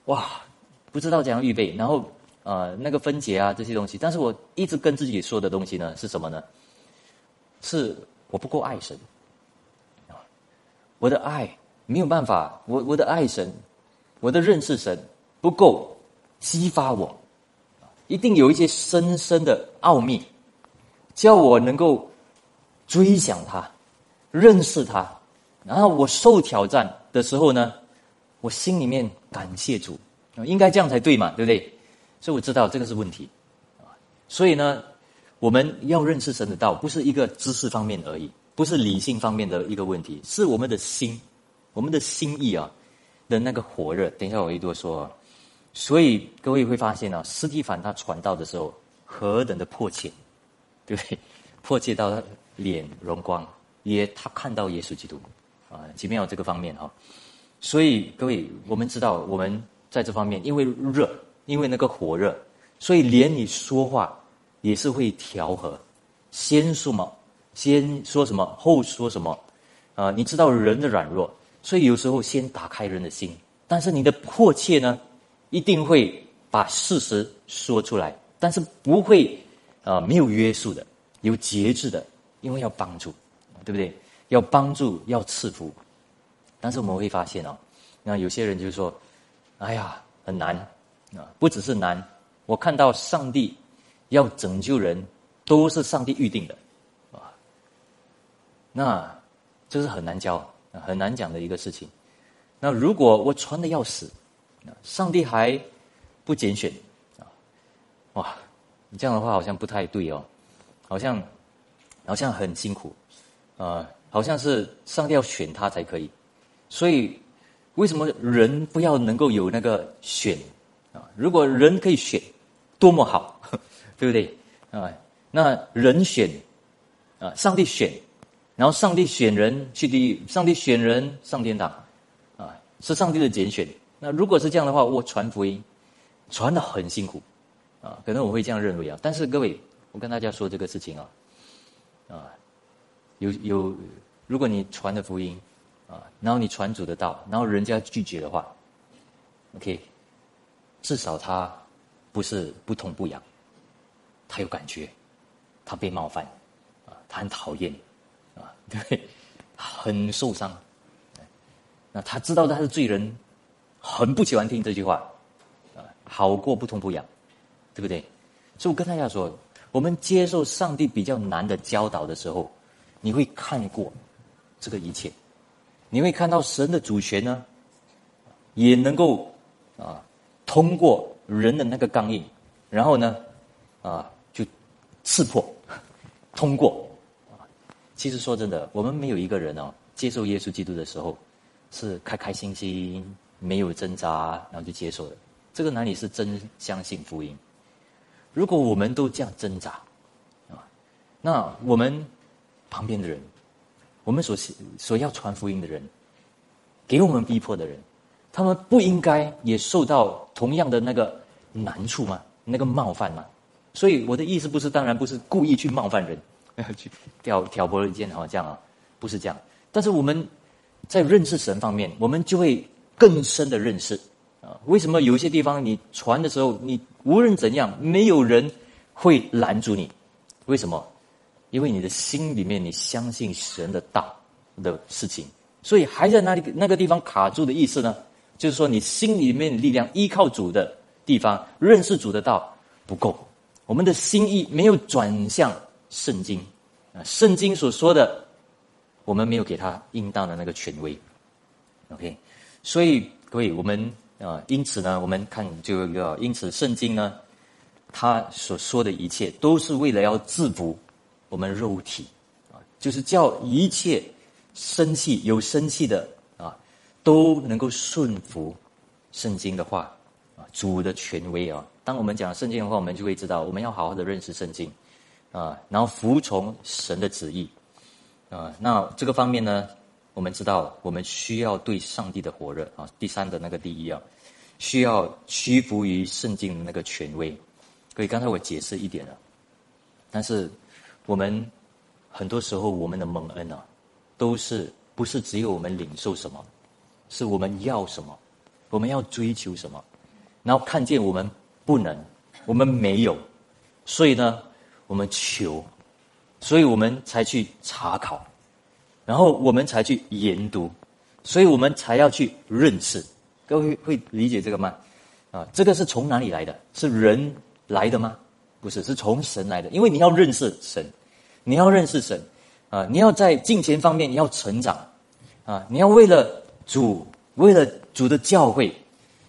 哇，不知道怎样预备，然后呃，那个分解啊这些东西，但是我一直跟自己说的东西呢是什么呢？是我不够爱神啊，我的爱没有办法，我我的爱神，我的认识神不够激发我，一定有一些深深的奥秘，叫我能够追想他，认识他，然后我受挑战的时候呢，我心里面感谢主，应该这样才对嘛，对不对？所以我知道这个是问题，所以呢。我们要认识神的道，不是一个知识方面而已，不是理性方面的一个问题，是我们的心，我们的心意啊的那个火热。等一下我会多说。所以各位会发现啊，斯蒂凡他传道的时候何等的迫切，对不对？[laughs] 迫切到他脸容光，也他看到耶稣基督啊，奇妙这个方面哈。所以各位，我们知道我们在这方面，因为热，因为那个火热，所以连你说话。也是会调和，先说么，先说什么，后说什么，啊，你知道人的软弱，所以有时候先打开人的心，但是你的迫切呢，一定会把事实说出来，但是不会啊没有约束的，有节制的，因为要帮助，对不对？要帮助，要赐福，但是我们会发现哦，那有些人就说，哎呀，很难啊，不只是难，我看到上帝。要拯救人，都是上帝预定的，啊，那这是很难教、很难讲的一个事情。那如果我传的要死，上帝还不拣选，啊，哇，你这样的话好像不太对哦，好像好像很辛苦，啊，好像是上帝要选他才可以。所以为什么人不要能够有那个选啊？如果人可以选，多么好！[laughs] 对不对啊？那人选啊，上帝选，然后上帝选人去地狱，上帝选人上天堂，啊，是上帝的拣选。那如果是这样的话，我传福音传的很辛苦啊，可能我会这样认为啊。但是各位，我跟大家说这个事情啊，啊，有有，如果你传的福音啊，然后你传主的道，然后人家拒绝的话，OK，至少他不是不痛不痒。他有感觉，他被冒犯，啊，他很讨厌，你，对，很受伤，那他知道他是罪人，很不喜欢听这句话，啊，好过不痛不痒，对不对？所以我跟大家说，我们接受上帝比较难的教导的时候，你会看过这个一切，你会看到神的主权呢，也能够啊，通过人的那个刚硬，然后呢，啊。就刺破，通过！其实说真的，我们没有一个人哦，接受耶稣基督的时候是开开心心、没有挣扎，然后就接受的。这个哪里是真相信福音？如果我们都这样挣扎啊，那我们旁边的人，我们所所要传福音的人，给我们逼迫的人，他们不应该也受到同样的那个难处吗？那个冒犯吗？所以我的意思不是，当然不是故意去冒犯人，[laughs] 去挑挑拨离间好，这样啊，不是这样。但是我们在认识神方面，我们就会更深的认识啊。为什么有些地方你传的时候，你无论怎样，没有人会拦住你？为什么？因为你的心里面你相信神的道的事情，所以还在那里那个地方卡住的意思呢？就是说你心里面力量依靠主的地方，认识主的道不够。我们的心意没有转向圣经啊，圣经所说的，我们没有给他应当的那个权威。OK，所以各位，我们啊，因此呢，我们看就一个，因此圣经呢，他所说的一切都是为了要制服我们肉体啊，就是叫一切生气有生气的啊，都能够顺服圣经的话啊，主的权威啊。当我们讲圣经的话，我们就会知道，我们要好好的认识圣经，啊，然后服从神的旨意，啊，那这个方面呢，我们知道，我们需要对上帝的火热啊，第三的那个第一啊，需要屈服于圣经的那个权威。所以刚才我解释一点了，但是我们很多时候我们的蒙恩啊，都是不是只有我们领受什么，是我们要什么，我们要追求什么，然后看见我们不能，我们没有，所以呢，我们求，所以我们才去查考，然后我们才去研读，所以我们才要去认识。各位会理解这个吗？啊，这个是从哪里来的？是人。来的吗？不是，是从神来的。因为你要认识神，你要认识神，啊，你要在金钱方面你要成长，啊，你要为了主，为了主的教会，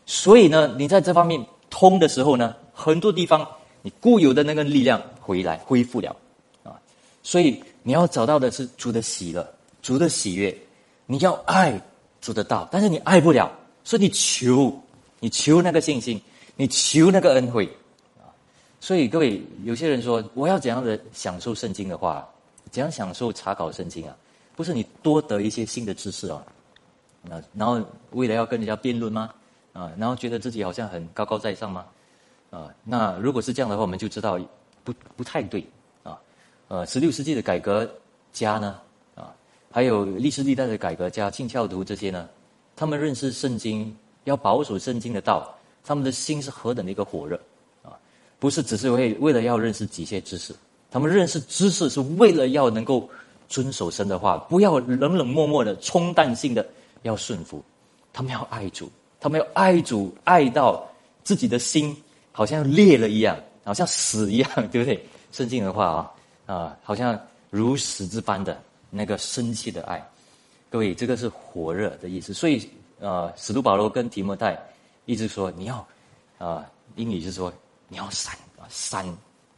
所以呢，你在这方面通的时候呢，很多地方你固有的那个力量回来恢复了，啊，所以你要找到的是主的喜乐，主的喜悦，你要爱主的道，但是你爱不了，所以你求，你求那个信心，你求那个恩惠啊。所以各位，有些人说我要怎样的享受圣经的话，怎样享受查考圣经啊？不是你多得一些新的知识啊，那然后为了要跟人家辩论吗？啊，然后觉得自己好像很高高在上吗？啊，那如果是这样的话，我们就知道不不太对啊。呃，十六世纪的改革家呢，啊，还有历史历代的改革家、清教徒这些呢，他们认识圣经，要保守圣经的道，他们的心是何等的一个火热。啊不是只是为为了要认识几些知识，他们认识知识是为了要能够遵守神的话，不要冷冷漠漠的冲淡性的要顺服，他们要爱主，他们要爱主爱到自己的心好像裂了一样，好像死一样，[laughs] 对不对？圣经的话啊啊，好像如死之般的那个生气的爱，各位，这个是火热的意思。所以呃，使徒保罗跟提摩太一直说你要啊，英语是说。你要闪啊，闪，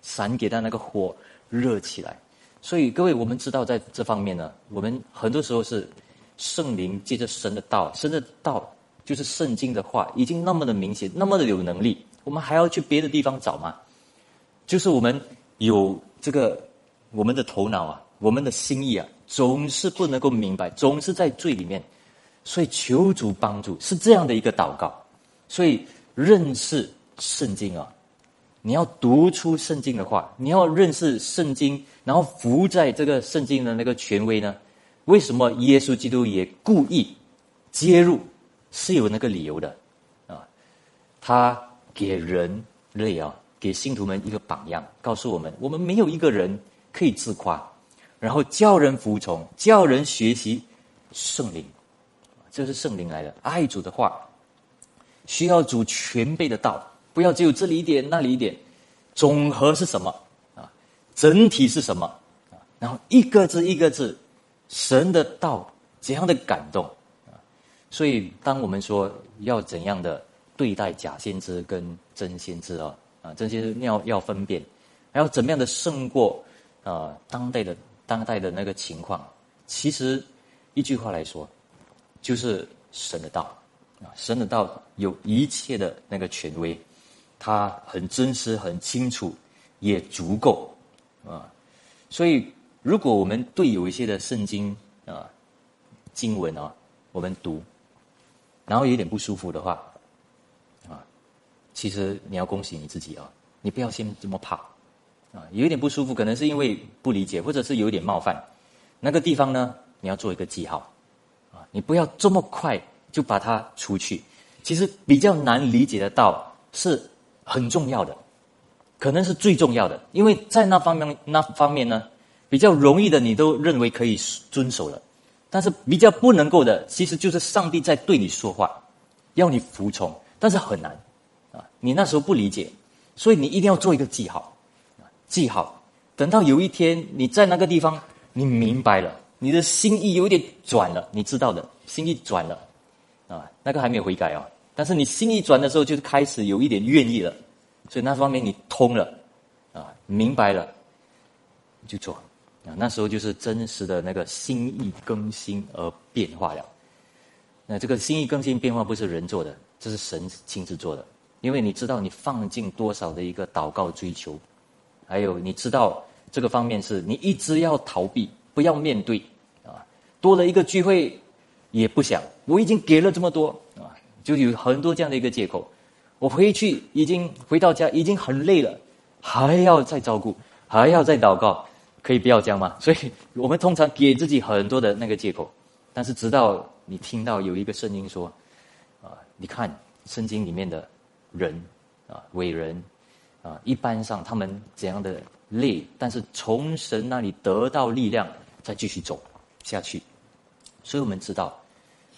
闪给他那个火热起来。所以各位，我们知道在这方面呢，我们很多时候是圣灵借着神的道，神的道就是圣经的话，已经那么的明显，那么的有能力，我们还要去别的地方找吗？就是我们有这个我们的头脑啊，我们的心意啊，总是不能够明白，总是在罪里面，所以求主帮助，是这样的一个祷告。所以认识圣经啊。你要读出圣经的话，你要认识圣经，然后服在这个圣经的那个权威呢？为什么耶稣基督也故意介入？是有那个理由的啊！他给人类啊，给信徒们一个榜样，告诉我们：我们没有一个人可以自夸，然后叫人服从，叫人学习圣灵。这是圣灵来的，爱主的话，需要主全备的道。不要只有这里一点那里一点，总和是什么啊？整体是什么啊？然后一个字一个字，神的道怎样的感动啊？所以当我们说要怎样的对待假先知跟真先知啊啊，真先知要要分辨，还要怎么样的胜过啊当代的当代的那个情况？其实一句话来说，就是神的道啊，神的道有一切的那个权威。它很真实、很清楚，也足够啊。所以，如果我们对有一些的圣经啊经文啊，我们读，然后有点不舒服的话，其实你要恭喜你自己啊，你不要先这么怕啊。有一点不舒服，可能是因为不理解，或者是有一点冒犯。那个地方呢，你要做一个记号啊，你不要这么快就把它除去。其实比较难理解的道是。很重要的，可能是最重要的，因为在那方面那方面呢，比较容易的你都认为可以遵守了，但是比较不能够的，其实就是上帝在对你说话，要你服从，但是很难！你那时候不理解，所以你一定要做一个记号，记号，等到有一天你在那个地方，你明白了，你的心意有点转了，你知道的，心意转了。啊，那个还没有悔改哦。但是你心意转的时候，就开始有一点愿意了，所以那方面你通了，啊，明白了，就做，啊，那时候就是真实的那个心意更新而变化了。那这个心意更新变化不是人做的，这是神亲自做的，因为你知道你放进多少的一个祷告追求，还有你知道这个方面是你一直要逃避，不要面对啊。多了一个聚会也不想，我已经给了这么多啊，就有很多这样的一个借口。我回去已经回到家已经很累了，还要再照顾，还要再祷告，可以不要这样吗？所以我们通常给自己很多的那个借口，但是直到你听到有一个声音说，啊，你看圣经里面的。人啊，伟人啊，一般上他们怎样的累，但是从神那里得到力量，再继续走下去。所以我们知道，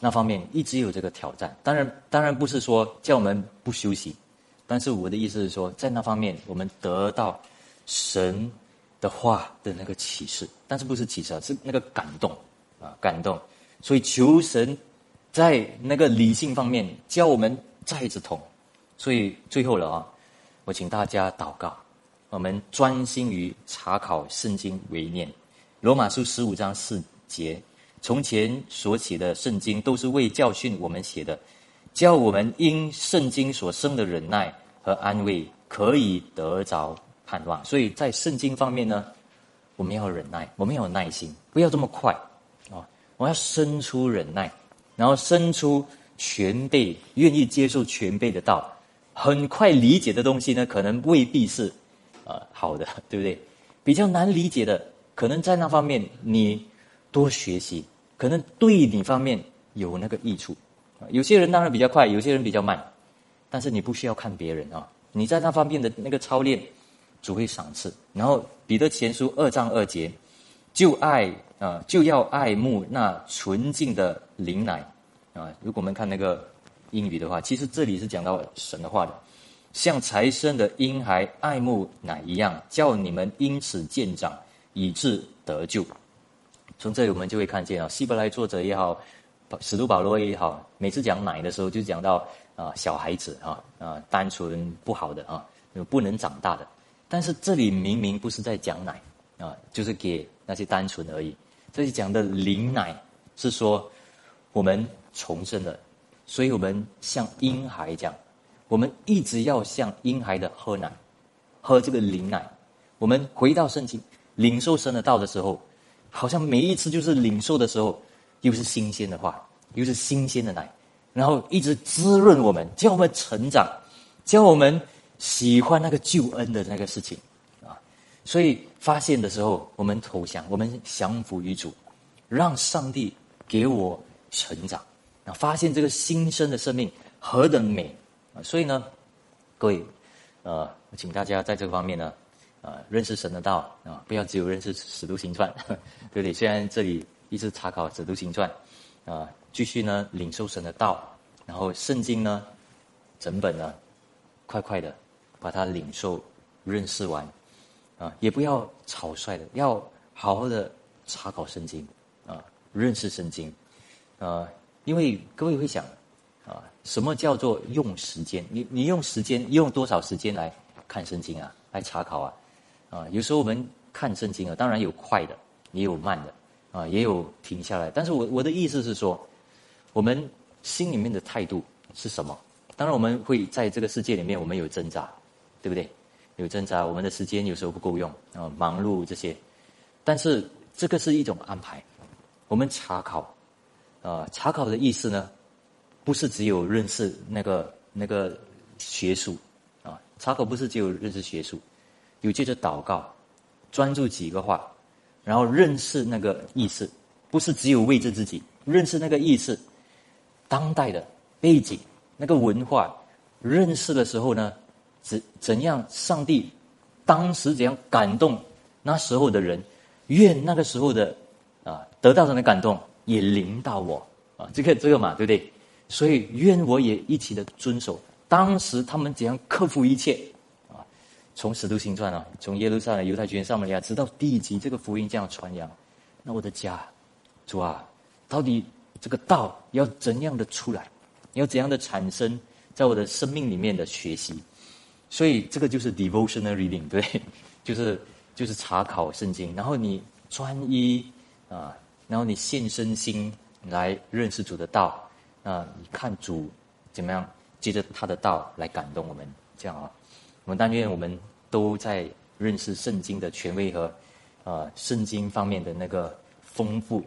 那方面一直有这个挑战。当然，当然不是说叫我们不休息，但是我的意思是说，在那方面我们得到神的话的那个启示，但是不是启示啊，是那个感动啊，感动。所以求神在那个理性方面教我们再一次通。所以最后了啊，我请大家祷告，我们专心于查考圣经为念。罗马书十五章四节，从前所写的圣经都是为教训我们写的，教我们因圣经所生的忍耐和安慰，可以得着盼望。所以在圣经方面呢，我们要忍耐，我们要有耐心，不要这么快啊！我要生出忍耐，然后生出全备，愿意接受全备的道。很快理解的东西呢，可能未必是，呃，好的，[laughs] 对不对？比较难理解的，可能在那方面你多学习，可能对你方面有那个益处。有些人当然比较快，有些人比较慢，但是你不需要看别人啊，你在那方面的那个操练，主会赏赐。然后彼得前书二章二节，就爱啊，就要爱慕那纯净的灵奶啊。如果我们看那个。英语的话，其实这里是讲到神的话的，像财生的婴孩爱慕奶一样，叫你们因此渐长，以致得救。从这里我们就会看见啊，希伯来作者也好，使徒保罗也好，每次讲奶的时候，就讲到啊小孩子啊啊单纯不好的啊，不能长大的。但是这里明明不是在讲奶啊，就是给那些单纯而已。这里讲的灵奶是说我们重生了。所以我们像婴孩这样，我们一直要像婴孩的喝奶，喝这个灵奶。我们回到圣经，领受神的道的时候，好像每一次就是领受的时候，又是新鲜的话，又是新鲜的奶，然后一直滋润我们，教我们成长，教我们喜欢那个救恩的那个事情啊。所以发现的时候，我们投降，我们降服于主，让上帝给我成长。那，发现这个新生的生命何等美啊！所以呢，各位，呃，请大家在这个方面呢，呃，认识神的道啊，不要只有认识使徒行传，[laughs] 对不对？虽然这里一直查考使徒行传，啊，继续呢领受神的道，然后圣经呢，整本呢，快快的把它领受认识完，啊，也不要草率的，要好好的查考圣经啊，认识圣经，啊。因为各位会想，啊，什么叫做用时间？你你用时间用多少时间来看圣经啊？来查考啊？啊，有时候我们看圣经啊，当然有快的，也有慢的，啊，也有停下来。但是我我的意思是说，我们心里面的态度是什么？当然我们会在这个世界里面，我们有挣扎，对不对？有挣扎，我们的时间有时候不够用啊，忙碌这些。但是这个是一种安排，我们查考。啊，查考的意思呢，不是只有认识那个那个学术啊，查考不是只有认识学术，有接着祷告，专注几个话，然后认识那个意思，不是只有为着自己认识那个意思，当代的背景那个文化认识的时候呢，怎怎样上帝当时怎样感动那时候的人，愿那个时候的啊得到人的感动。也领导我啊，这个这个嘛，对不对？所以愿我也一起的遵守当时他们怎样克服一切啊，从使徒行传啊，从耶路撒冷、犹太军、撒玛利亚，直到第一集这个福音这样传扬。那我的家，主啊，到底这个道要怎样的出来？要怎样的产生在我的生命里面的学习？所以这个就是 devotional reading，对，[laughs] 就是就是查考圣经，然后你专一啊。然后你献身心来认识主的道，啊，你看主怎么样接着他的道来感动我们，这样啊。我们但愿我们都在认识圣经的权威和啊圣经方面的那个丰富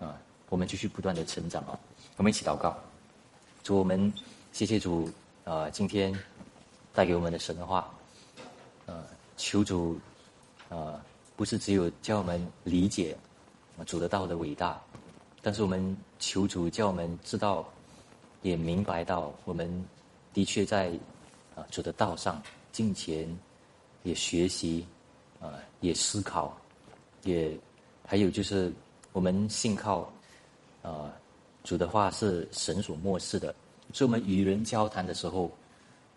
啊，我们继续不断的成长啊。我们一起祷告，主我们谢谢主啊，今天带给我们的神的话，呃，求主啊，不是只有叫我们理解主的道的伟大，但是我们求主叫我们知道，也明白到我们的确在啊主的道上进前也学习啊，也思考，也还有就是我们信靠啊。主的话是神所漠视的，所以我们与人交谈的时候，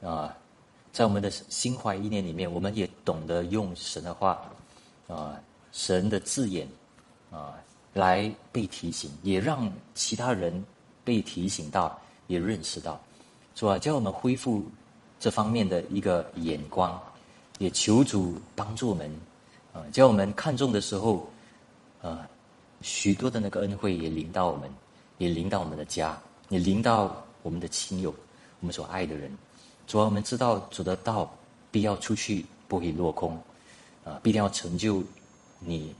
啊，在我们的心怀意念里面，我们也懂得用神的话，啊，神的字眼，啊，来被提醒，也让其他人被提醒到，也认识到，主啊？叫我们恢复这方面的一个眼光，也求主帮助我们，啊，叫我们看重的时候，啊，许多的那个恩惠也临到我们。也临到我们的家，也临到我们的亲友，我们所爱的人。主要我们知道主的道必要出去，不会落空，啊，必定要成就你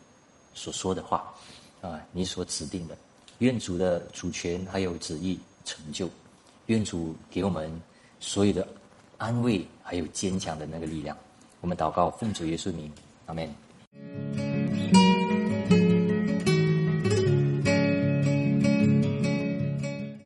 所说的话，啊，你所指定的。愿主的主权还有旨意成就，愿主给我们所有的安慰，还有坚强的那个力量。我们祷告，奉主耶稣名，阿门。